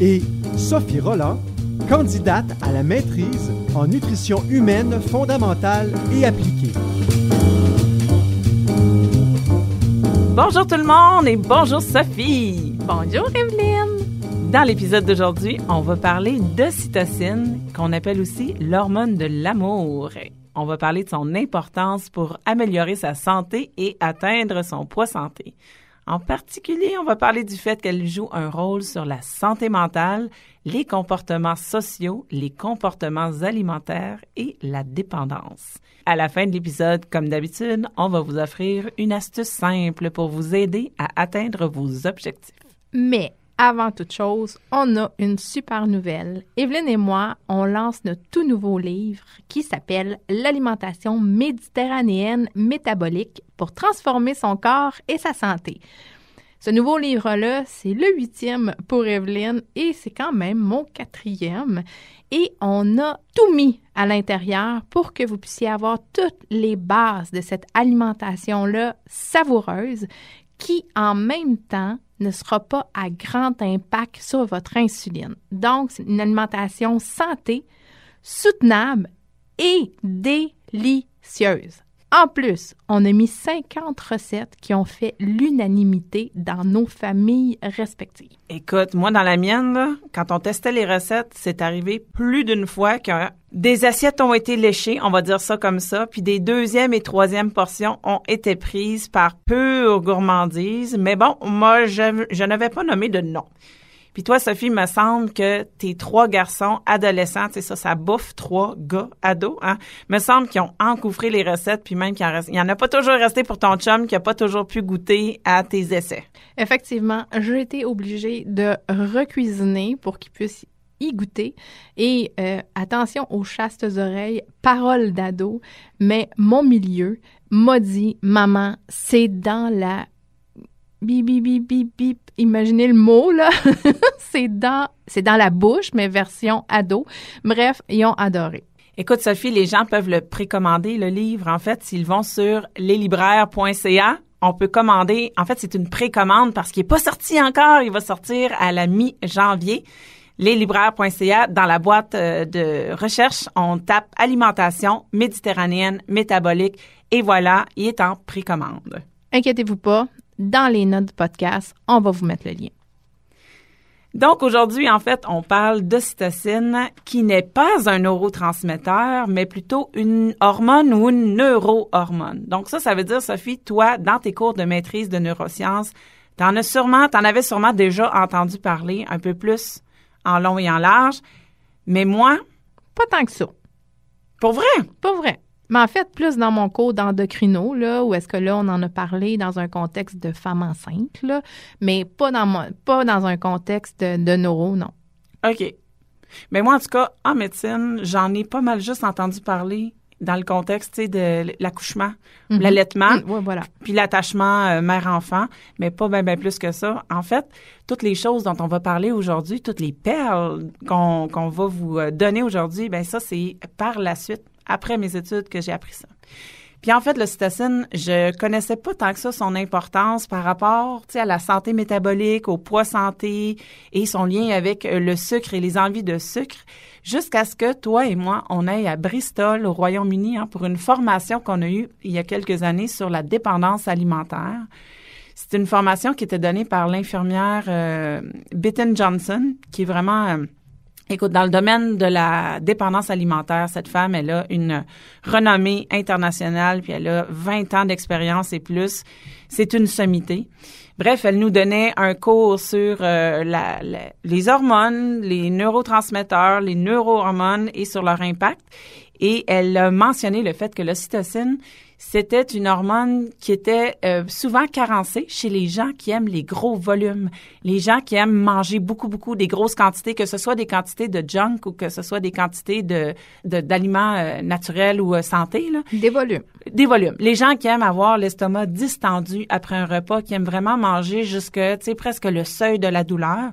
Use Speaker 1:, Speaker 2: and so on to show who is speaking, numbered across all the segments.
Speaker 1: et Sophie Roland, candidate à la maîtrise en nutrition humaine fondamentale et appliquée.
Speaker 2: Bonjour tout le monde et bonjour Sophie.
Speaker 3: Bonjour Evelyne.
Speaker 2: Dans l'épisode d'aujourd'hui, on va parler d'ocytocine, qu'on appelle aussi l'hormone de l'amour. On va parler de son importance pour améliorer sa santé et atteindre son poids santé. En particulier, on va parler du fait qu'elle joue un rôle sur la santé mentale, les comportements sociaux, les comportements alimentaires et la dépendance. À la fin de l'épisode, comme d'habitude, on va vous offrir une astuce simple pour vous aider à atteindre vos objectifs.
Speaker 3: Mais avant toute chose, on a une super nouvelle. Evelyne et moi, on lance notre tout nouveau livre qui s'appelle L'alimentation méditerranéenne métabolique pour transformer son corps et sa santé. Ce nouveau livre-là, c'est le huitième pour Evelyne et c'est quand même mon quatrième. Et on a tout mis à l'intérieur pour que vous puissiez avoir toutes les bases de cette alimentation-là savoureuse qui, en même temps, ne sera pas à grand impact sur votre insuline. Donc, c'est une alimentation santé, soutenable et délicieuse. En plus, on a mis 50 recettes qui ont fait l'unanimité dans nos familles respectives.
Speaker 2: Écoute, moi, dans la mienne, quand on testait les recettes, c'est arrivé plus d'une fois que des assiettes ont été léchées, on va dire ça comme ça, puis des deuxième et troisième portions ont été prises par pure gourmandise. Mais bon, moi, je, je n'avais pas nommé de nom. Puis toi, Sophie, me semble que tes trois garçons adolescents, c'est ça, ça bouffe trois gars ados, hein? Me semble qu'ils ont encouffré les recettes, puis même qu'il en y en a pas toujours resté pour ton chum qui a pas toujours pu goûter à tes essais.
Speaker 3: Effectivement, j'ai été obligée de recuisiner pour qu'ils puissent y goûter. Et euh, attention aux chastes oreilles, paroles d'ado, mais mon milieu m'a dit, maman, c'est dans la bip, bip, bip, bip, bip. Imaginez le mot, là. c'est dans, c'est dans la bouche, mais version ado. Bref, ils ont adoré.
Speaker 2: Écoute, Sophie, les gens peuvent le précommander, le livre. En fait, s'ils vont sur leslibraires.ca, on peut commander. En fait, c'est une précommande parce qu'il n'est pas sorti encore. Il va sortir à la mi-janvier. Leslibraires.ca, dans la boîte euh, de recherche, on tape alimentation méditerranéenne métabolique et voilà, il est en précommande.
Speaker 3: Inquiétez-vous pas, dans les notes du podcast, on va vous mettre le lien.
Speaker 2: Donc aujourd'hui, en fait, on parle d'ocytocine qui n'est pas un neurotransmetteur, mais plutôt une hormone ou une neurohormone. Donc ça, ça veut dire, Sophie, toi, dans tes cours de maîtrise de neurosciences, t'en as sûrement, t'en avais sûrement déjà entendu parler un peu plus en long et en large, mais moi...
Speaker 3: Pas tant que ça.
Speaker 2: Pour vrai?
Speaker 3: Pas vrai. Mais en fait, plus dans mon cours d'endocrino, là, où est-ce que là, on en a parlé dans un contexte de femme enceinte, là, mais pas dans, mon, pas dans un contexte de, neuro, non.
Speaker 2: OK. Mais moi, en tout cas, en médecine, j'en ai pas mal juste entendu parler dans le contexte de l'accouchement,
Speaker 3: Mhm.
Speaker 2: l'allaitement,
Speaker 3: Mm, ouais, voilà.
Speaker 2: puis l'attachement euh, mère-enfant, mais pas bien ben plus que ça. En fait, toutes les choses dont on va parler aujourd'hui, toutes les perles qu'on qu'on va vous euh, donner aujourd'hui, ben ça, c'est par la suite, après mes études, que j'ai appris ça. Puis en fait, l'ocytocine, je connaissais pas tant que ça son importance par rapport, à la santé métabolique, au poids santé et son lien avec euh, le sucre et les envies de sucre, jusqu'à ce que toi et moi, on aille à Bristol, au Royaume-Uni, hein, pour une formation qu'on a eue il y a quelques années sur la dépendance alimentaire. C'est une formation qui était donnée par l'infirmière euh, Bitten Johnson, qui est vraiment euh, Écoute, dans le domaine de la dépendance alimentaire, cette femme, elle a une renommée internationale, puis elle a 20 ans d'expérience et plus. C'est une sommité. Bref, elle nous donnait un cours sur euh, les hormones, les neurotransmetteurs, les neurohormones et sur leur impact. Et elle a mentionné le fait que l'ocytocine, c'était une hormone qui était euh, souvent carencée chez les gens qui aiment les gros volumes, les gens qui aiment manger beaucoup, beaucoup, des grosses quantités, que ce soit des quantités de junk ou que ce soit des quantités de d'aliments euh, naturels ou euh, santé. Là.
Speaker 3: Des volumes.
Speaker 2: Des volumes. Les gens qui aiment avoir l'estomac distendu après un repas, qui aiment vraiment manger jusque, tu sais, presque le seuil de la douleur.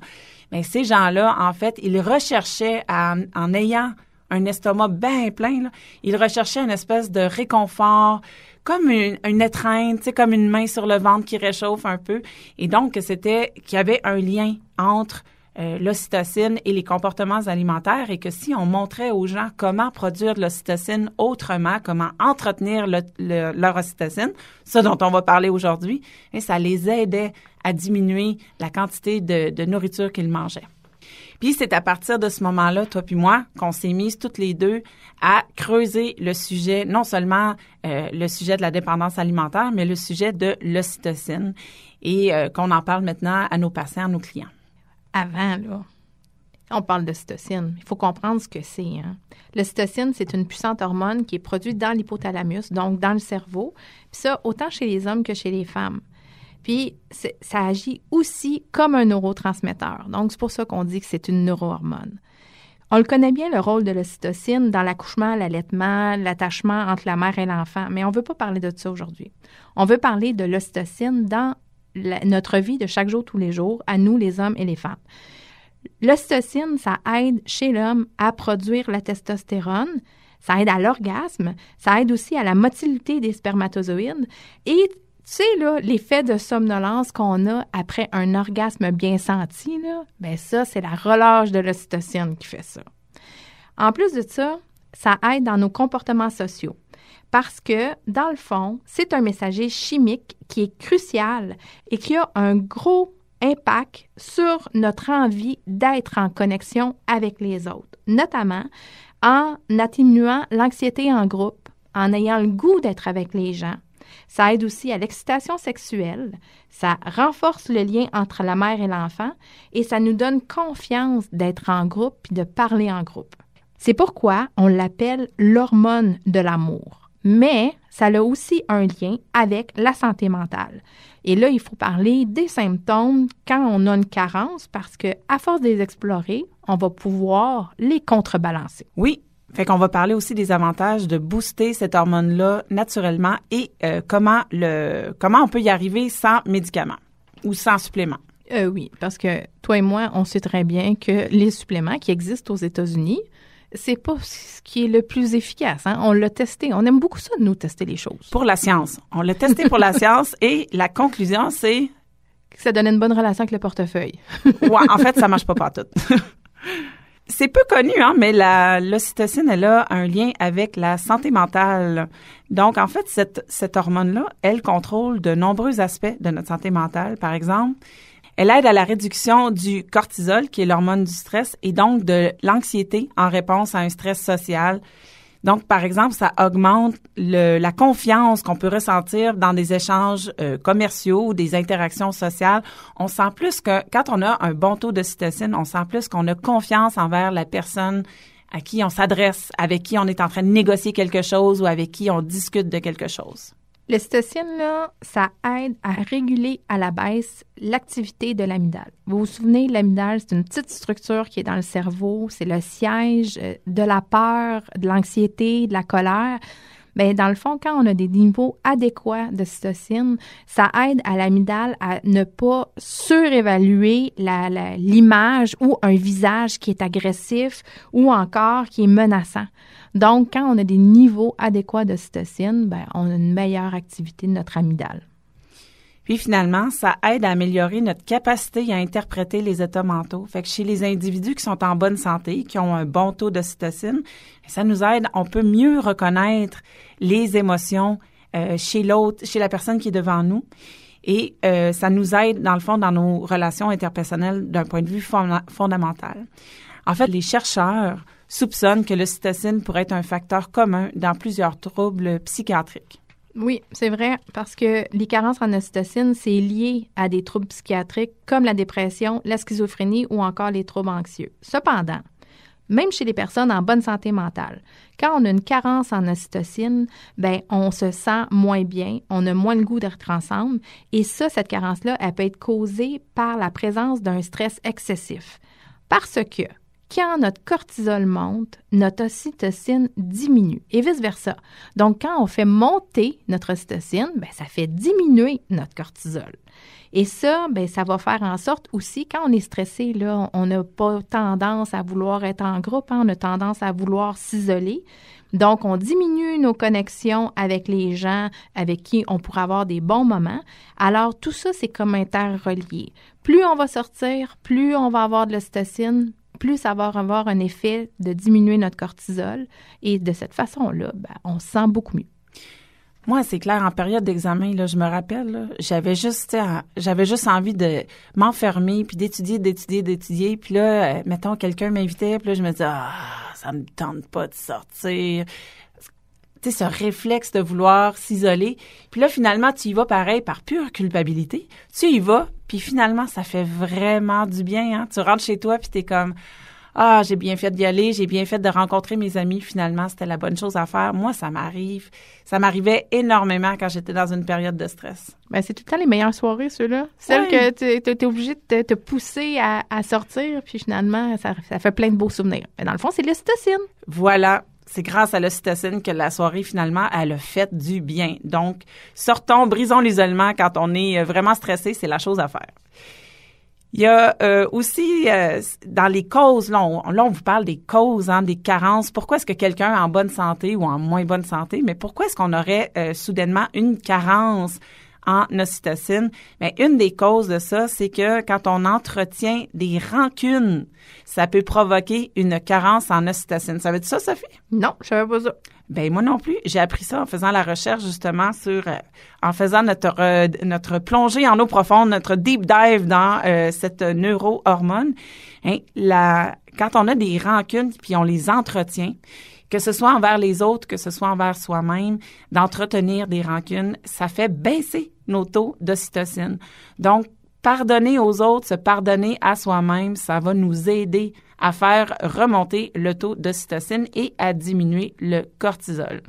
Speaker 2: Mais ces gens-là, en fait, ils recherchaient en ayant un estomac bien plein, là, ils recherchaient une espèce de réconfort, comme une, une étreinte, comme une main sur le ventre qui réchauffe un peu. Et donc, c'était qu'il y avait un lien entre euh, l'ocytocine et les comportements alimentaires et que si on montrait aux gens comment produire de l'ocytocine autrement, comment entretenir le, leur ocytocine, ce dont on va parler aujourd'hui, et ça les aidait à diminuer la quantité de nourriture qu'ils mangeaient. Puis c'est à partir de ce moment-là, toi puis moi, qu'on s'est mises toutes les deux à creuser le sujet, non seulement euh, le sujet de la dépendance alimentaire, mais le sujet de l'ocytocine et euh, qu'on en parle maintenant à nos patients, à nos clients.
Speaker 3: Avant, là, on parle d'ocytocine. Il faut comprendre ce que c'est. Hein? L'ocytocine, c'est une puissante hormone qui est produite dans l'hypothalamus, donc dans le cerveau. Puis ça, autant chez les hommes que chez les femmes. Puis, ça agit aussi comme un neurotransmetteur. Donc, c'est pour ça qu'on dit que c'est une neurohormone. On le connaît bien, le rôle de l'ocytocine dans l'accouchement, l'allaitement, l'attachement entre la mère et l'enfant, mais on ne veut pas parler de ça aujourd'hui. On veut parler de l'ocytocine dans notre vie de chaque jour, tous les jours, à nous, les hommes et les femmes. L'ocytocine, ça aide chez l'homme à produire la testostérone, ça aide à l'orgasme, ça aide aussi à la motilité des spermatozoïdes et tu sais, l'effet de somnolence qu'on a après un orgasme bien senti, là, ben ça, c'est la relâche de l'ocytocine qui fait ça. En plus de ça, ça aide dans nos comportements sociaux. Parce que, dans le fond, c'est un messager chimique qui est crucial et qui a un gros impact sur notre envie d'être en connexion avec les autres, notamment en atténuant l'anxiété en groupe, en ayant le goût d'être avec les gens, ça aide aussi à l'excitation sexuelle, ça renforce le lien entre la mère et l'enfant et ça nous donne confiance d'être en groupe et de parler en groupe. C'est pourquoi on l'appelle l'hormone de l'amour. Mais ça a aussi un lien avec la santé mentale. Et là, il faut parler des symptômes quand on a une carence parce que à force de les explorer, on va pouvoir les contrebalancer.
Speaker 2: Oui, fait qu'on va parler aussi des avantages de booster cette hormone-là naturellement et euh, comment le comment on peut y arriver sans médicaments ou sans suppléments.
Speaker 3: Euh, oui, parce que toi et moi, on sait très bien que les suppléments qui existent aux États-Unis, c'est pas ce qui est le plus efficace. Hein? On l'a testé. On aime beaucoup ça de nous tester les choses.
Speaker 2: Pour la science. On l'a testé pour la science et la conclusion, c'est...
Speaker 3: Ça donnait une bonne relation avec le portefeuille.
Speaker 2: ouais, en fait, ça marche pas partout. C'est peu connu, hein, mais l'ocytocine, elle a un lien avec la santé mentale. Donc, en fait, cette, cette hormone-là, elle contrôle de nombreux aspects de notre santé mentale. Par exemple, elle aide à la réduction du cortisol, qui est l'hormone du stress, et donc de l'anxiété en réponse à un stress social. Donc, par exemple, ça augmente le, la confiance qu'on peut ressentir dans des échanges euh, commerciaux ou des interactions sociales. On sent plus que quand on a un bon taux de cytocine, on sent plus qu'on a confiance envers la personne à qui on s'adresse, avec qui on est en train de négocier quelque chose ou avec qui on discute de quelque chose.
Speaker 3: L'estocine, là, ça aide à réguler à la baisse l'activité de l'amygdale. Vous vous souvenez, l'amygdale, c'est une petite structure qui est dans le cerveau, c'est le siège euh, de la peur, de l'anxiété, de la colère. Bien, dans le fond, quand on a des niveaux adéquats de cytocine, ça aide à l'amygdale à ne pas surévaluer l'image ou un visage qui est agressif ou encore qui est menaçant. Donc, quand on a des niveaux adéquats de cytocine, ben, on a une meilleure activité de notre amygdale.
Speaker 2: Puis finalement, ça aide à améliorer notre capacité à interpréter les états mentaux. Fait que chez les individus qui sont en bonne santé, qui ont un bon taux de cytocine, ça nous aide, on peut mieux reconnaître les émotions euh, chez l'autre, chez la personne qui est devant nous. Et euh, ça nous aide, dans le fond, dans nos relations interpersonnelles d'un point de vue fondamental. En fait, les chercheurs soupçonne que l'ocytocine pourrait être un facteur commun dans plusieurs troubles psychiatriques.
Speaker 3: Oui, c'est vrai, parce que les carences en ocytocine, c'est lié à des troubles psychiatriques comme la dépression, la schizophrénie ou encore les troubles anxieux. Cependant, même chez les personnes en bonne santé mentale. Quand on a une carence en ocytocine, ben on se sent moins bien, on a moins le goût d'être ensemble et ça cette carence-là, elle peut être causée par la présence d'un stress excessif. Parce que quand notre cortisol monte, notre ocytocine diminue et vice-versa. Donc, quand on fait monter notre ocytocine, ben, ça fait diminuer notre cortisol. Et ça, ben, ça va faire en sorte aussi, quand on est stressé, là, on n'a pas tendance à vouloir être en groupe, hein, on a tendance à vouloir s'isoler. Donc, on diminue nos connexions avec les gens avec qui on pourrait avoir des bons moments. Alors, tout ça, c'est comme interrelié. Plus on va sortir, plus on va avoir de l'ocytocine, plus ça va avoir un effet de diminuer notre cortisol. Et de cette façon-là, ben, on se sent beaucoup mieux.
Speaker 2: Moi, c'est clair, en période d'examen, là, je me rappelle, j'avais juste, j'avais juste envie de m'enfermer, puis d'étudier, d'étudier, d'étudier. Puis là, euh, mettons, quelqu'un m'invitait, puis là, je me disais, ah, ça me tente pas de sortir. Tu sais, ce réflexe de vouloir s'isoler. Puis là, finalement, tu y vas pareil par pure culpabilité. Tu y vas, puis finalement, ça fait vraiment du bien. Hein? Tu rentres chez toi, puis t'es comme, ah, j'ai bien fait d'y aller, j'ai bien fait de rencontrer mes amis. Finalement, c'était la bonne chose à faire. Moi, ça m'arrive. Ça m'arrivait énormément quand j'étais dans une période de stress.
Speaker 3: Ben, c'est tout le temps les meilleures soirées, ceux-là. Celles que tu es, obligé de te, pousser à, sortir, puis finalement, ça, fait plein de beaux souvenirs. Mais dans le fond, c'est l'ocytocine.
Speaker 2: Voilà. C'est grâce à l'ocytocine que la soirée, finalement, elle a fait du bien. Donc, sortons, brisons l'isolement quand on est vraiment stressé, c'est la chose à faire. Il y a euh, aussi euh, dans les causes, là on, vous parle des causes, hein, des carences. Pourquoi est-ce que quelqu'un est en bonne santé ou en moins bonne santé, mais pourquoi est-ce qu'on aurait euh, soudainement une carence en ocytocine? Mais une des causes de ça, c'est que quand on entretient des rancunes, ça peut provoquer une carence en ocytocine. Ça veut dire ça, Sophie?
Speaker 3: Non, je savais pas ça.
Speaker 2: Ben moi non plus. J'ai appris ça en faisant la recherche justement sur, euh, en faisant notre euh, notre plongée en eau profonde, notre deep dive dans euh, cette neurohormone. Hein, la, quand on a des rancunes puis on les entretient, que ce soit envers les autres, que ce soit envers soi-même, d'entretenir des rancunes, ça fait baisser nos taux d'ocytocine. Donc pardonner aux autres, se pardonner à soi-même, ça va nous aider à faire remonter le taux d'ocytocine et à diminuer le cortisol.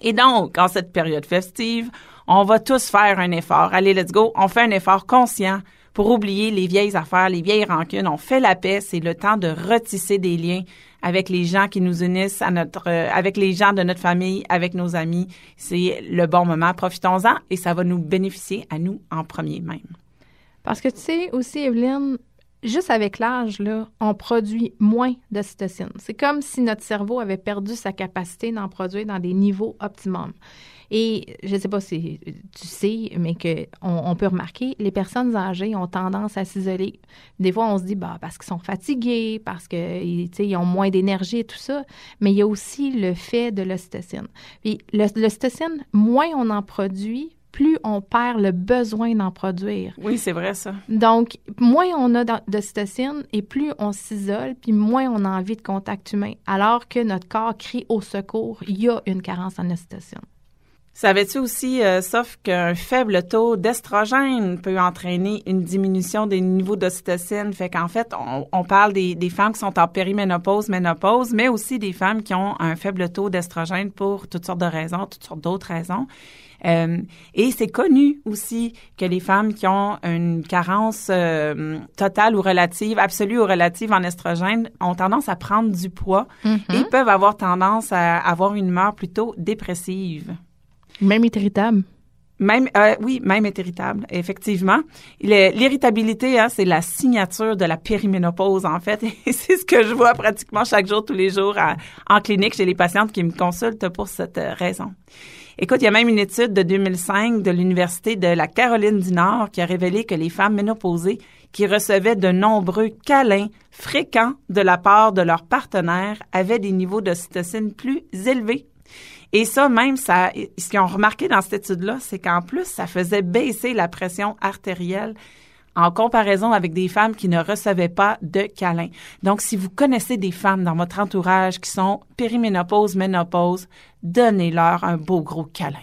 Speaker 2: Et donc, en cette période festive, on va tous faire un effort. Allez, let's go. On fait un effort conscient pour oublier les vieilles affaires, les vieilles rancunes. On fait la paix. C'est le temps de retisser des liens avec les gens qui nous unissent euh, avec les gens de notre famille, avec nos amis. C'est le bon moment. Profitons-en et ça va nous bénéficier à nous en premier même.
Speaker 3: Parce que tu sais aussi, Evelyne, juste avec l'âge, là, on produit moins d'ocytocine. C'est comme si notre cerveau avait perdu sa capacité d'en produire dans des niveaux optimums. Et je ne sais pas si tu sais, mais que on, peut remarquer, les personnes âgées ont tendance à s'isoler. Des fois, on se dit, bah, parce qu'ils sont fatigués, parce qu'ils ont moins d'énergie et tout ça. Mais il y a aussi le fait de l'ocytocine. Puis l'ocytocine, moins on en produit, plus on perd le besoin d'en produire.
Speaker 2: Oui, c'est vrai ça.
Speaker 3: Donc, moins on a d'ocytocine et plus on s'isole, puis moins on a envie de contact humain, alors que notre corps crie au secours, il y a une carence en ocytocine.
Speaker 2: Savais-tu aussi, euh, sauf qu'un faible taux d'estrogène peut entraîner une diminution des niveaux d'ocytocine? Fait qu'en fait, on, parle des, des, femmes qui sont en périménopause, ménopause, mais aussi des femmes qui ont un faible taux d'estrogène pour toutes sortes de raisons, toutes sortes d'autres raisons. Euh, et c'est connu aussi que les femmes qui ont une carence euh, totale ou relative, absolue ou relative en estrogène, ont tendance à prendre du poids mm-hmm. et peuvent avoir tendance à avoir une humeur plutôt dépressive.
Speaker 3: Même irritable?
Speaker 2: Euh, oui, même est irritable, effectivement. L'irritabilité, hein, c'est la signature de la périménopause, en fait. C'est ce que je vois pratiquement chaque jour, tous les jours en clinique chez les patientes qui me consultent pour cette raison. Écoute, il y a même une étude de 2005 de l'Université de la Caroline du Nord qui a révélé que les femmes ménopausées qui recevaient de nombreux câlins fréquents de la part de leurs partenaires avaient des niveaux d'ocytocine plus élevés. Et ça, même, ça, ce qu'ils ont remarqué dans cette étude-là, c'est qu'en plus, ça faisait baisser la pression artérielle en comparaison avec des femmes qui ne recevaient pas de câlins. Donc, si vous connaissez des femmes dans votre entourage qui sont périménopause, ménopause, donnez-leur un beau gros câlin.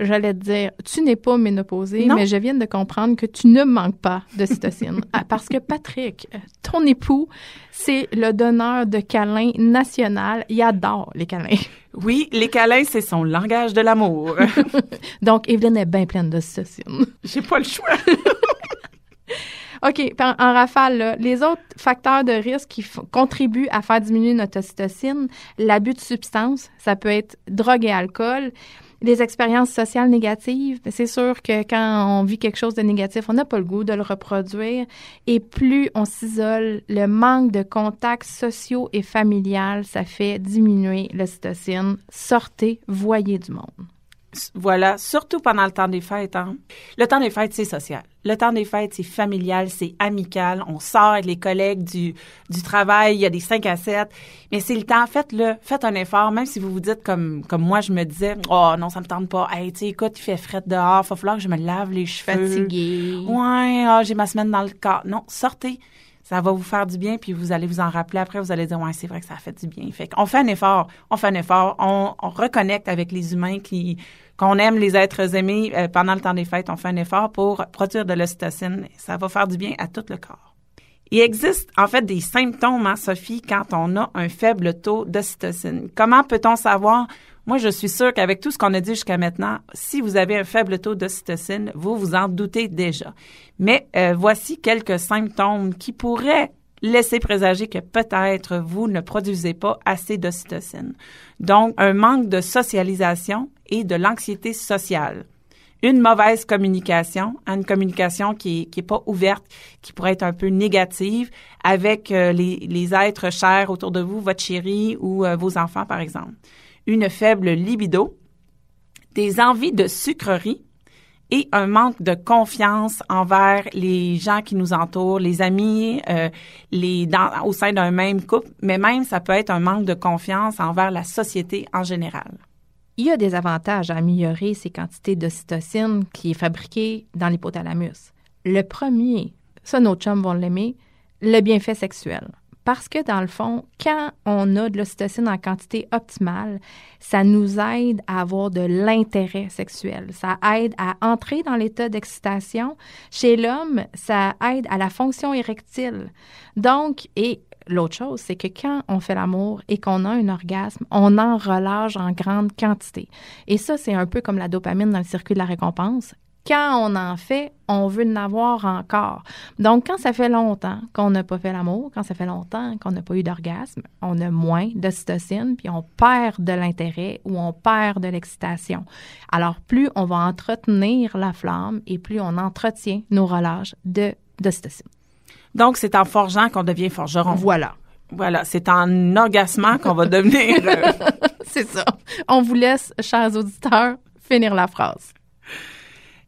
Speaker 3: J'allais te dire, tu n'es pas ménopausée,
Speaker 2: Non.
Speaker 3: mais je viens de comprendre que tu ne manques pas d'ocytocine. Ah, Parce que Patrick, ton époux, c'est le donneur de câlins national. Il adore les câlins.
Speaker 2: Oui, les câlins, c'est son langage de l'amour.
Speaker 3: Donc, Evelyne est bien pleine d'ocytocine.
Speaker 2: J'ai pas le choix.
Speaker 3: OK, en, en rafale, là, les autres facteurs de risque qui contribuent à faire diminuer notre ocytocine, l'abus de substances, ça peut être drogue et alcool, les expériences sociales négatives, c'est sûr que quand on vit quelque chose de négatif, on n'a pas le goût de le reproduire. Et plus on s'isole, le manque de contacts sociaux et familiales, ça fait diminuer l'ocytocine. Sortez, voyez du monde.
Speaker 2: Voilà, surtout pendant le temps des fêtes. Hein. Le temps des fêtes, c'est social. Le temps des fêtes, c'est familial, c'est amical. On sort avec les collègues du, du travail, il y a des 5 à 7. Mais c'est le temps, faites-le, faites un effort, même si vous vous dites comme, comme moi, je me disais, oh non, ça me tente pas. Hey, tu écoute, il fait fret dehors, il va falloir que je me lave les cheveux.
Speaker 3: Fatigué.
Speaker 2: Ouais, ah, j'ai ma semaine dans le corps. Non, sortez. Ça va vous faire du bien, puis vous allez vous en rappeler après. Vous allez dire, ouais, c'est vrai que ça a fait du bien. Fait qu'on fait un effort, on fait un effort, on, on reconnecte avec les humains qui qu'on aime les êtres aimés euh, pendant le temps des fêtes. On fait un effort pour produire de l'ocytocine. Ça va faire du bien à tout le corps. Il existe en fait des symptômes, hein, Sophie, quand on a un faible taux d'ocytocine. Comment peut-on savoir? Moi, je suis sûre qu'avec tout ce qu'on a dit jusqu'à maintenant, si vous avez un faible taux d'ocytocine, vous vous en doutez déjà. Mais euh, voici quelques symptômes qui pourraient laisser présager que peut-être vous ne produisez pas assez d'ocytocine. Donc, un manque de socialisation et de l'anxiété sociale une mauvaise communication, une communication qui est, qui pas ouverte, qui pourrait être un peu négative avec euh, les, les êtres chers autour de vous, votre chéri ou euh, vos enfants, par exemple. Une faible libido, des envies de sucrerie et un manque de confiance envers les gens qui nous entourent, les amis, euh, les dans, au sein d'un même couple, mais même ça peut être un manque de confiance envers la société en général.
Speaker 3: Il y a des avantages à améliorer ces quantités d'ocytocine qui est fabriquée dans l'hypothalamus. Le premier, ça nos chums vont l'aimer, le bienfait sexuel. Parce que dans le fond, quand on a de l'ocytocine en quantité optimale, ça nous aide à avoir de l'intérêt sexuel. Ça aide à entrer dans l'état d'excitation. Chez l'homme, ça aide à la fonction érectile. Donc, et L'autre chose, c'est que quand on fait l'amour et qu'on a un orgasme, on en relâche en grande quantité. Et ça, c'est un peu comme la dopamine dans le circuit de la récompense. Quand on en fait, on veut en avoir encore. Donc, quand ça fait longtemps qu'on n'a pas fait l'amour, quand ça fait longtemps qu'on n'a pas eu d'orgasme, on a moins d'ocytocine, puis on perd de l'intérêt ou on perd de l'excitation. Alors, plus on va entretenir la flamme et plus on entretient nos relâches de d'ocytocine.
Speaker 2: Donc, c'est en forgeant qu'on devient forgeron.
Speaker 3: Voilà.
Speaker 2: Voilà, c'est en orgasmant qu'on va devenir. euh,
Speaker 3: C'est ça. On vous laisse, chers auditeurs, finir la phrase.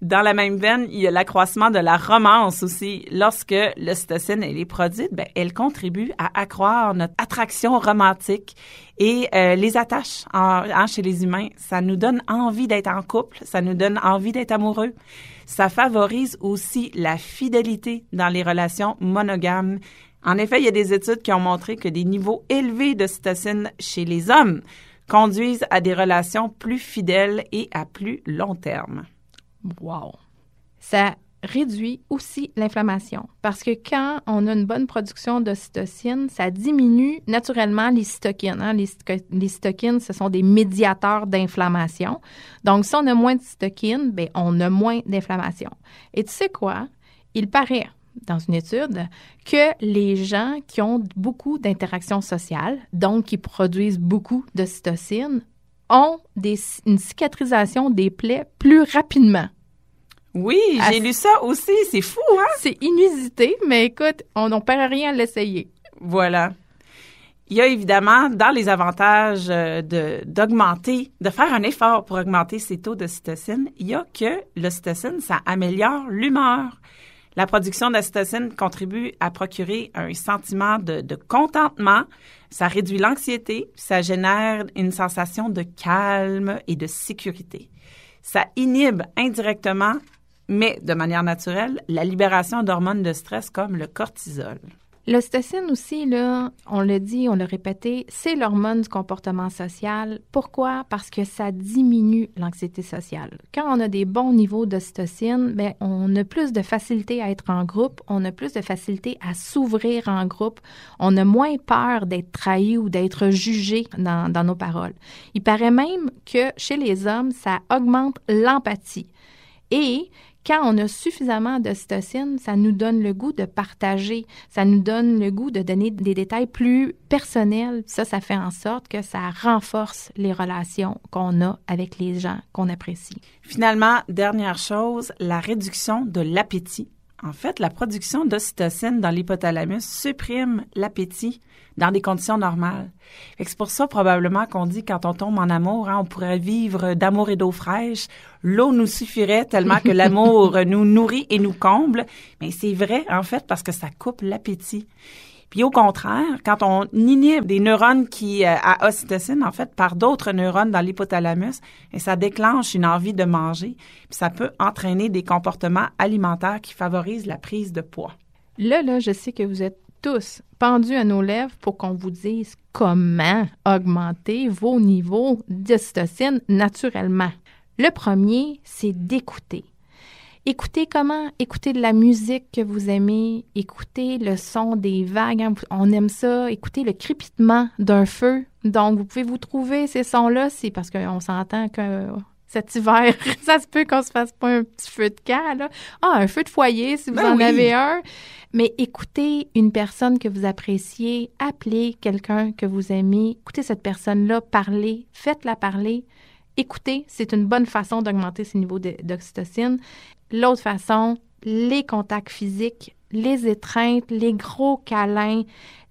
Speaker 2: Dans la même veine, il y a l'accroissement de la romance aussi. Lorsque l'ocytocine est produite, ben, elle contribue à accroître notre attraction romantique et euh, les attaches hein, chez les humains. Ça nous donne envie d'être en couple, ça nous donne envie d'être amoureux. Ça favorise aussi la fidélité dans les relations monogames. En effet, il y a des études qui ont montré que des niveaux élevés d'ocytocine chez les hommes conduisent à des relations plus fidèles et à plus long terme.
Speaker 3: Wow. Ça réduit aussi l'inflammation parce que quand on a une bonne production d'ocytocine, ça diminue naturellement les cytokines. hein. Les, les cytokines, ce sont des médiateurs d'inflammation. Donc, si on a moins de cytokines, ben, on a moins d'inflammation. Et tu sais quoi? Il paraît dans une étude que les gens qui ont beaucoup d'interactions sociales, donc qui produisent beaucoup d'ocytocine, ont des, une cicatrisation des plaies plus rapidement.
Speaker 2: Oui, j'ai lu ça aussi. C'est fou, hein?
Speaker 3: C'est inusité, mais écoute, on n'en perd rien à l'essayer.
Speaker 2: Voilà. Il y a évidemment, dans les avantages euh, de d'augmenter, de faire un effort pour augmenter ces taux d'ocytocine, il y a que l'ocytocine, ça améliore l'humeur. La production d'ocytocine contribue à procurer un sentiment de, de contentement, ça réduit l'anxiété, ça génère une sensation de calme et de sécurité. Ça inhibe indirectement, mais de manière naturelle, la libération d'hormones de stress comme le cortisol.
Speaker 3: L'ocytocine aussi, là, on le dit, on l'a répété, c'est l'hormone du comportement social. Pourquoi? Parce que ça diminue l'anxiété sociale. Quand on a des bons niveaux d'ocytocine, ben, on a plus de facilité à être en groupe, on a plus de facilité à s'ouvrir en groupe, on a moins peur d'être trahi ou d'être jugé dans nos paroles. Il paraît même que chez les hommes, ça augmente l'empathie. Et quand on a suffisamment d'ocytocine, ça nous donne le goût de partager, ça nous donne le goût de donner des détails plus personnels. Ça, ça fait en sorte que ça renforce les relations qu'on a avec les gens qu'on apprécie.
Speaker 2: Finalement, dernière chose, la réduction de l'appétit. En fait, la production d'ocytocine dans l'hypothalamus supprime l'appétit dans des conditions normales. C'est pour ça probablement qu'on dit quand on tombe en amour, hein, on pourrait vivre d'amour et d'eau fraîche. L'eau nous suffirait tellement que l'amour nous nourrit et nous comble. Mais c'est vrai en fait parce que ça coupe l'appétit. Puis au contraire, quand on inhibe des neurones qui euh, à ocytocine en fait par d'autres neurones dans l'hypothalamus, et ça déclenche une envie de manger, puis ça peut entraîner des comportements alimentaires qui favorisent la prise de poids.
Speaker 3: Là là, je sais que vous êtes tous pendus à nos lèvres pour qu'on vous dise comment augmenter vos niveaux d'ocytocine naturellement. Le premier, c'est d'écouter. Écoutez comment? Écoutez de la musique que vous aimez, écoutez le son des vagues, hein. on aime ça, écoutez le crépitement d'un feu. Donc, vous pouvez vous trouver ces sons-là, c'est parce qu'on s'entend que cet hiver, ça se peut qu'on se fasse pas un petit feu de camp, là. Ah, un feu de foyer, si vous
Speaker 2: Ben
Speaker 3: en
Speaker 2: oui.
Speaker 3: avez un. Mais écoutez une personne que vous appréciez, appelez quelqu'un que vous aimez, écoutez cette personne-là parler, faites-la parler. Écoutez, c'est une bonne façon d'augmenter ses niveaux de- d'oxytocine. L'autre façon, les contacts physiques, les étreintes, les gros câlins,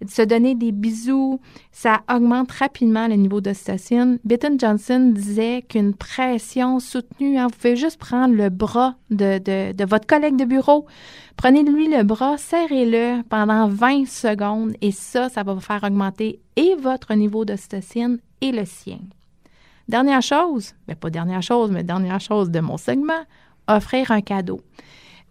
Speaker 3: se donner des bisous, ça augmente rapidement le niveau d'ocytocine. Bitton Johnson disait qu'une pression soutenue, hein, vous pouvez juste prendre le bras de, de, de votre collègue de bureau, prenez-lui le bras, serrez-le pendant 20 secondes et ça, ça va vous faire augmenter et votre niveau d'ocytocine et le sien. Dernière chose, ben pas dernière chose, mais dernière chose de mon segment, offrir un cadeau.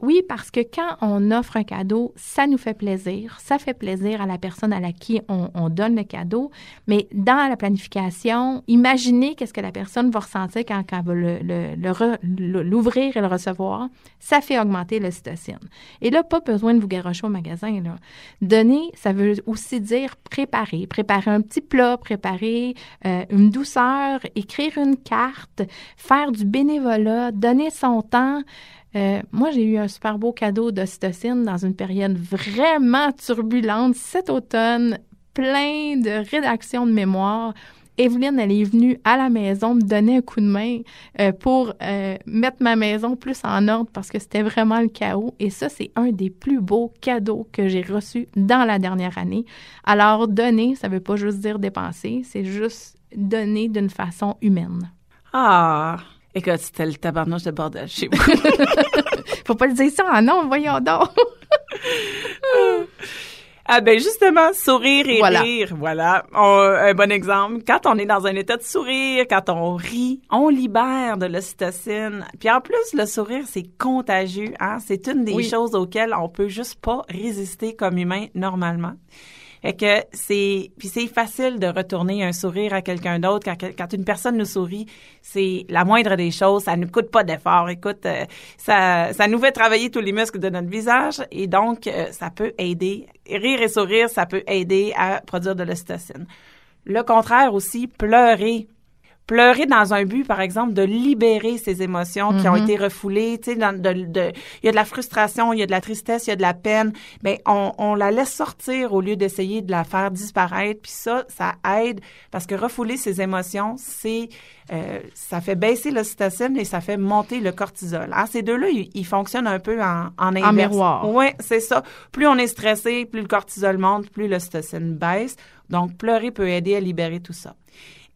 Speaker 3: Oui, parce que quand on offre un cadeau, ça nous fait plaisir. Ça fait plaisir à la personne à laquelle on, on donne le cadeau. Mais dans la planification, imaginez qu'est-ce que la personne va ressentir quand, quand elle va le- le- le le- l'ouvrir et le recevoir. Ça fait augmenter l'ocytocine. Et là, pas besoin de vous garocher au magasin. Là. Donner, ça veut aussi dire préparer. Préparer un petit plat, préparer euh, une douceur, écrire une carte, faire du bénévolat, donner son temps. Euh, moi, j'ai eu un super beau cadeau d'ocytocine dans une période vraiment turbulente cet automne, plein de rédaction de mémoire. Evelyne, elle est venue à la maison me donner un coup de main euh, pour euh, mettre ma maison plus en ordre parce que c'était vraiment le chaos. Et ça, c'est un des plus beaux cadeaux que j'ai reçus dans la dernière année. Alors, donner, ça veut pas juste dire dépenser, c'est juste donner d'une façon humaine.
Speaker 2: Ah, écoute, c'était le tabarnouche de bordel chez vous.
Speaker 3: Faut pas le dire ça en nom, voyons donc.
Speaker 2: Ah ben justement, sourire et
Speaker 3: Voilà.
Speaker 2: rire, voilà, On- un bon exemple. Quand on est dans un état de sourire, quand on rit, on libère de l'ocytocine. Puis en plus, le sourire, c'est contagieux. Hein? C'est une des
Speaker 3: Oui.
Speaker 2: choses auxquelles on peut juste pas résister comme humain normalement. Fait que c'est puis c'est facile de retourner un sourire à quelqu'un d'autre quand une personne nous sourit, c'est la moindre des choses, ça ne coûte pas d'effort. Écoute, euh, ça ça nous fait travailler tous les muscles de notre visage et donc euh, ça peut aider rire et sourire, ça peut aider à produire de l'ocytocine. Le contraire aussi, pleurer pleurer dans un but, par exemple, de libérer ces émotions qui ont
Speaker 3: Mhm.
Speaker 2: été refoulées. Tu sais, dans- de- de- il y a de la frustration, il y a de la tristesse, il y a de la peine. Ben, on, on la laisse sortir au lieu d'essayer de la faire disparaître. Puis ça, ça aide parce que refouler ces émotions, c'est euh, ça fait baisser l'ocytocine et ça fait monter le cortisol. Hein, ces deux-là, ils, ils fonctionnent un peu en, en inverse.
Speaker 3: miroir.
Speaker 2: Oui, c'est ça. Plus on est stressé, plus le cortisol monte, plus l'ocytocine baisse. Donc, pleurer peut aider à libérer tout ça.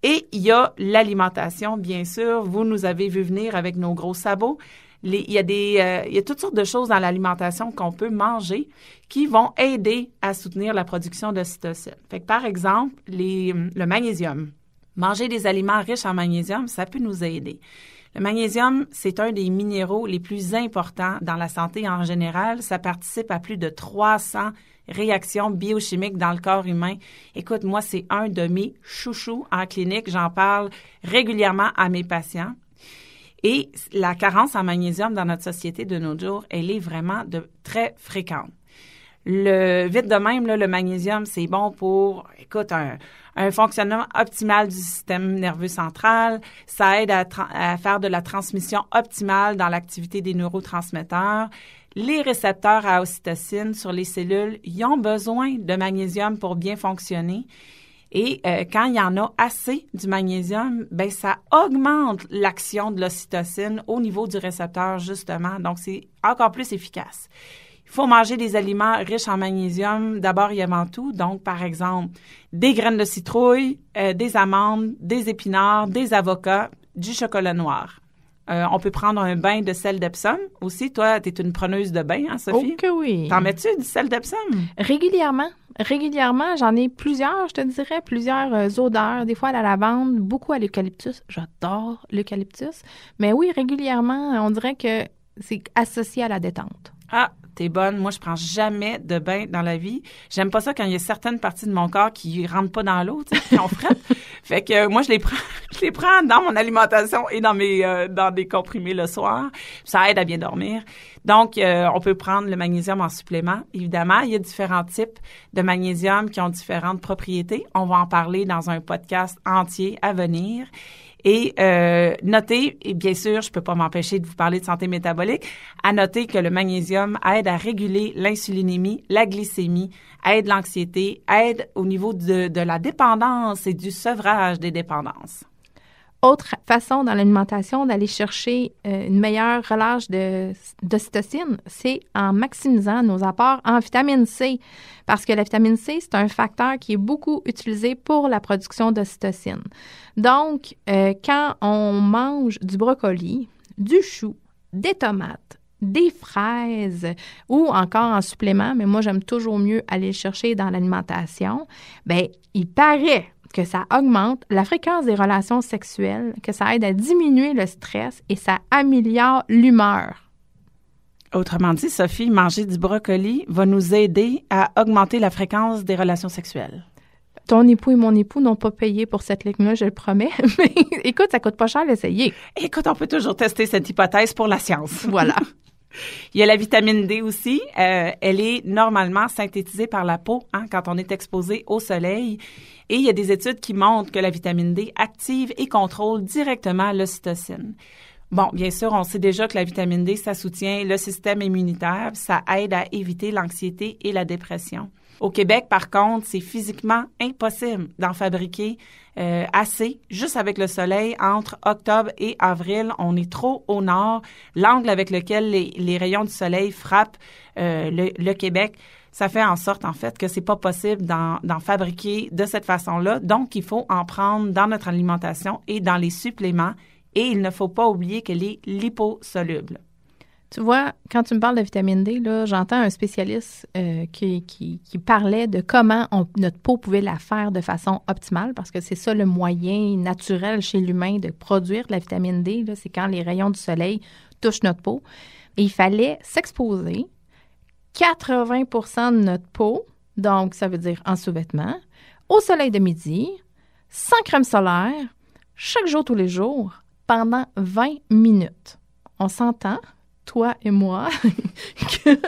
Speaker 2: Et il y a l'alimentation, bien sûr. Vous nous avez vu venir avec nos gros sabots. Les- il y a des, euh, il y a toutes sortes de choses dans l'alimentation qu'on peut manger qui vont aider à soutenir la production d'ocytocine. Fait que par exemple, les, le magnésium. Manger des aliments riches en magnésium, ça peut nous aider. Le magnésium, c'est un des minéraux les plus importants dans la santé en général. Ça participe à plus de 300 réactions biochimiques dans le corps humain. Écoute, moi, c'est un de mes chouchous en clinique. J'en parle régulièrement à mes patients. Et la carence en magnésium dans notre société de nos jours, elle est vraiment très fréquente. Le vite de même, le magnésium, c'est bon pour, écoute, un, fonctionnement optimal du système nerveux central. Ça aide à faire de la transmission optimale dans l'activité des neurotransmetteurs. Les récepteurs à ocytocine sur les cellules, ils ont besoin de magnésium pour bien fonctionner. Et euh, quand il y en a assez du magnésium, ben ça augmente l'action de l'ocytocine au niveau du récepteur justement. Donc c'est encore plus efficace. Il faut manger des aliments riches en magnésium d'abord et avant tout. Donc, par exemple, des graines de citrouille, euh, des amandes, des épinards, des avocats, du chocolat noir. Euh, on peut prendre un bain de sel d'Epsom aussi. Toi, tu es une preneuse de bain, hein, Sophie?
Speaker 3: Oh que oui.
Speaker 2: T'en mets-tu du sel d'Epsom?
Speaker 3: Régulièrement. Régulièrement, j'en ai plusieurs, je te dirais, plusieurs euh, odeurs. Des fois à la lavande, beaucoup à l'eucalyptus. J'adore l'eucalyptus. Mais oui, régulièrement, on dirait que c'est associé à la détente.
Speaker 2: Ah, t'es bonne. Moi, je prends jamais de bain dans la vie. J'aime pas ça quand il y a certaines parties de mon corps qui rentrent pas dans l'eau, tu sais, qui ont fait que euh, moi, je les prends, je les prends dans mon alimentation et dans mes, euh, dans des comprimés le soir. Ça aide à bien dormir. Donc, euh, on peut prendre le magnésium en supplément. Évidemment, il y a différents types de magnésium qui ont différentes propriétés. On va en parler dans un podcast entier à venir. Et euh, notez, et bien sûr, je peux pas m'empêcher de vous parler de santé métabolique, à noter que le magnésium aide à réguler l'insulinémie, la glycémie, aide l'anxiété, aide au niveau de, de la dépendance et du sevrage des dépendances.
Speaker 3: Autre façon dans l'alimentation d'aller chercher euh, une meilleure relâche de, d'ocytocine, c'est en maximisant nos apports en vitamine C. Parce que la vitamine C, c'est un facteur qui est beaucoup utilisé pour la production d'ocytocine. Donc, euh, quand on mange du brocoli, du chou, des tomates, des fraises ou encore en supplément, mais moi j'aime toujours mieux aller le chercher dans l'alimentation, ben il paraît que ça augmente la fréquence des relations sexuelles, que ça aide à diminuer le stress et ça améliore l'humeur.
Speaker 2: Autrement dit, Sophie, manger du brocoli va nous aider à augmenter la fréquence des relations sexuelles.
Speaker 3: Ton époux et mon époux n'ont pas payé pour cette ligne-là, je le promets. Mais écoute, ça coûte pas cher d'essayer.
Speaker 2: Écoute, on peut toujours tester cette hypothèse pour la science.
Speaker 3: Voilà.
Speaker 2: Il y a la vitamine D aussi. Euh, elle est normalement synthétisée par la peau hein, quand on est exposé au soleil. Et il y a des études qui montrent que la vitamine D active et contrôle directement l'ocytocine. Bon, bien sûr, on sait déjà que la vitamine D, ça soutient le système immunitaire, ça aide à éviter l'anxiété et la dépression. Au Québec, par contre, c'est physiquement impossible d'en fabriquer euh, assez juste avec le soleil entre octobre et avril. On est trop au nord. L'angle avec lequel les, rayons du soleil frappent euh, le, Québec, ça fait en sorte en fait que c'est pas possible d'en fabriquer de cette façon-là. Donc, il faut en prendre dans notre alimentation et dans les suppléments. Et il ne faut pas oublier qu'elle est liposoluble.
Speaker 3: Tu vois, quand tu me parles de vitamine D, j'entends un spécialiste euh, qui, parlait de comment notre peau pouvait la faire de façon optimale, parce que c'est ça le moyen naturel chez l'humain de produire de la vitamine D, c'est quand les rayons du soleil touchent notre peau. Il fallait s'exposer 80% de notre peau, donc ça veut dire en sous-vêtements, au soleil de midi, sans crème solaire, chaque jour, tous les jours, pendant 20 minutes. On s'entend? toi et moi, que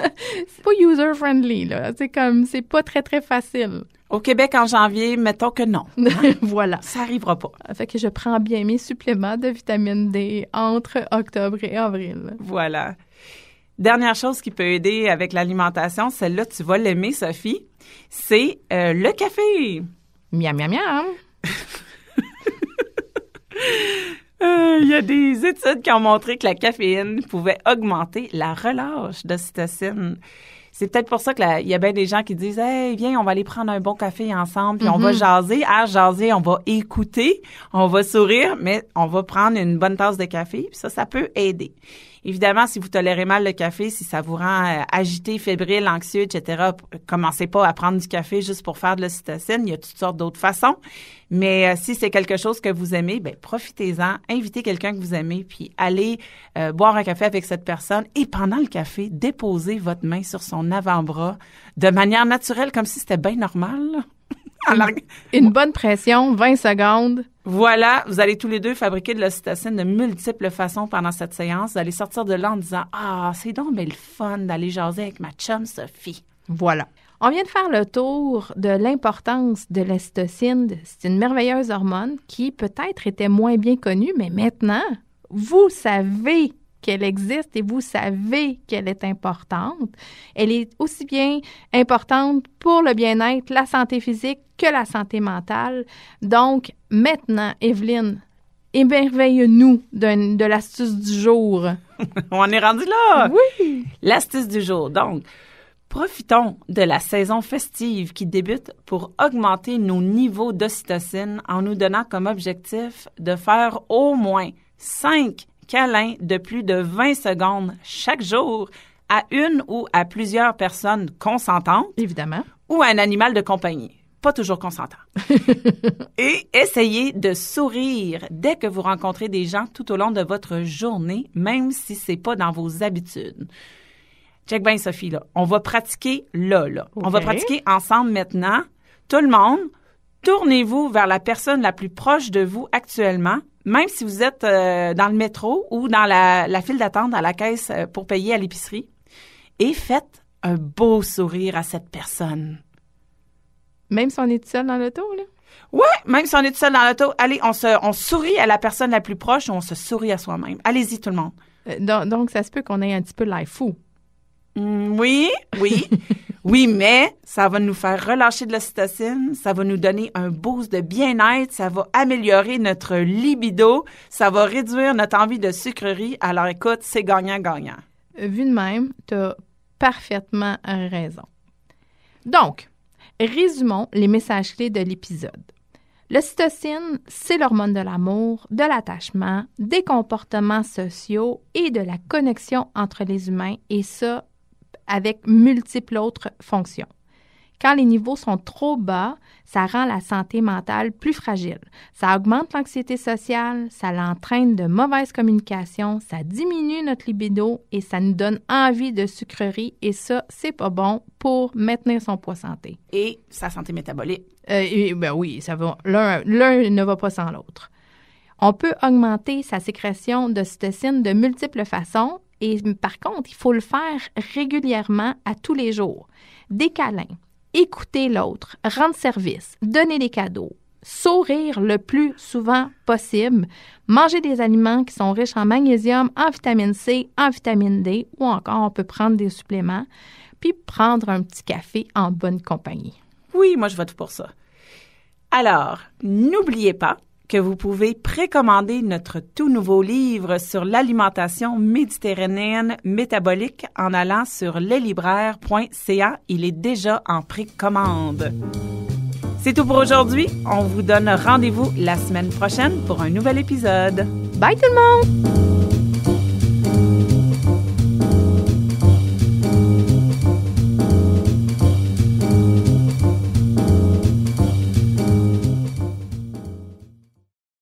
Speaker 3: c'est pas user-friendly, là. C'est comme, c'est pas très, très facile.
Speaker 2: Au Québec, en janvier, mettons que non.
Speaker 3: voilà.
Speaker 2: Ça arrivera pas.
Speaker 3: Fait que je prends bien mes suppléments de vitamine D entre octobre et avril.
Speaker 2: Voilà. Dernière chose qui peut aider avec l'alimentation, celle-là, tu vas l'aimer, Sophie, c'est euh, le café.
Speaker 3: Miam, miam, miam.
Speaker 2: Euh, il y a des études qui ont montré que la caféine pouvait augmenter la relâche d'ocytocine. C'est peut-être pour ça qu'il y a bien des gens qui disent Hey, viens, on va aller prendre un bon café ensemble, puis on va jaser. À jaser, on va écouter, on va sourire, mais on va prendre une bonne tasse de café, puis ça, ça peut aider. Évidemment, si vous tolérez mal le café, si ça vous rend euh, agité, fébrile, anxieux, etc., commencez pas à prendre du café juste pour faire de l'ocytocine. Il y a toutes sortes d'autres façons. Mais euh, si c'est quelque chose que vous aimez, ben profitez-en, invitez quelqu'un que vous aimez, puis allez euh, boire un café avec cette personne et pendant le café, déposez votre main sur son avant-bras de manière naturelle, comme si c'était bien normal.
Speaker 3: Une bonne pression, 20 secondes.
Speaker 2: Voilà, vous allez tous les deux fabriquer de l'ocytocine de multiples façons pendant cette séance. Vous allez sortir de là en disant Ah, c'est donc mais le fun d'aller jaser avec ma chum Sophie.
Speaker 3: Voilà. On vient de faire le tour de l'importance de l'ocytocine. C'est une merveilleuse hormone qui peut-être était moins bien connue, mais maintenant, vous savez qu'elle existe et vous savez qu'elle est importante. Elle est aussi bien importante pour le bien-être, la santé physique que la santé mentale. Donc, maintenant, Evelyne, émerveille-nous de, de l'astuce du jour.
Speaker 2: On est rendu là!
Speaker 3: Oui!
Speaker 2: L'astuce du jour. Donc, profitons de la saison festive qui débute pour augmenter nos niveaux d'ocytocine en nous donnant comme objectif de faire au moins 5 câlin de plus de 20 secondes chaque jour à une ou à plusieurs personnes consentantes.
Speaker 3: Évidemment.
Speaker 2: Ou à un animal de compagnie. Pas toujours consentant. Et essayez de sourire dès que vous rencontrez des gens tout au long de votre journée, même si c'est pas dans vos habitudes. Check bien, Sophie, là. On va pratiquer là, là. On va pratiquer ensemble maintenant. Tout le monde, tournez-vous vers la personne la plus proche de vous actuellement même si vous êtes euh, dans le métro ou dans la, file d'attente à la caisse euh, pour payer à l'épicerie, et faites un beau sourire à cette personne.
Speaker 3: Même si on est seul dans l'auto, là?
Speaker 2: Ouais, même si on est seul dans l'auto, allez, on se, on sourit à la personne la plus proche, on se sourit à soi-même. Allez-y, tout le monde.
Speaker 3: Euh, donc, ça se peut qu'on ait un petit peu l'air fou.
Speaker 2: Mm, oui, oui. oui, mais ça va nous faire relâcher de l'ocytocine, ça va nous donner un boost de bien-être, ça va améliorer notre libido, ça va réduire notre envie de sucrerie. Alors écoute, c'est gagnant-gagnant.
Speaker 3: Vu de même, tu as parfaitement raison. Donc, résumons les messages clés de l'épisode. L'ocytocine, c'est l'hormone de l'amour, de l'attachement, des comportements sociaux et de la connexion entre les humains, et ça, avec multiples autres fonctions. Quand les niveaux sont trop bas, ça rend la santé mentale plus fragile. Ça augmente l'anxiété sociale, ça l'entraîne de mauvaise communication, ça diminue notre libido et ça nous donne envie de sucrerie et ça, c'est pas bon pour maintenir son poids santé.
Speaker 2: Et sa santé métabolique.
Speaker 3: Euh, ben oui, ça va. L'un ne va pas sans l'autre. On peut augmenter sa sécrétion de d'ocytocine de multiples façons et par contre, il faut le faire régulièrement à tous les jours. Des câlins, écouter l'autre, rendre service, donner des cadeaux, sourire le plus souvent possible, manger des aliments qui sont riches en magnésium, en vitamine C, en vitamine D, ou encore on peut prendre des suppléments, puis prendre un petit café en bonne compagnie.
Speaker 2: Oui, moi je vote pour ça. Alors, n'oubliez pas, que vous pouvez précommander notre tout nouveau livre sur l'alimentation méditerranéenne métabolique en allant sur leslibraires.ca. Il est déjà en précommande. C'est tout pour aujourd'hui. On vous donne rendez-vous la semaine prochaine pour un nouvel épisode.
Speaker 3: Bye tout le monde!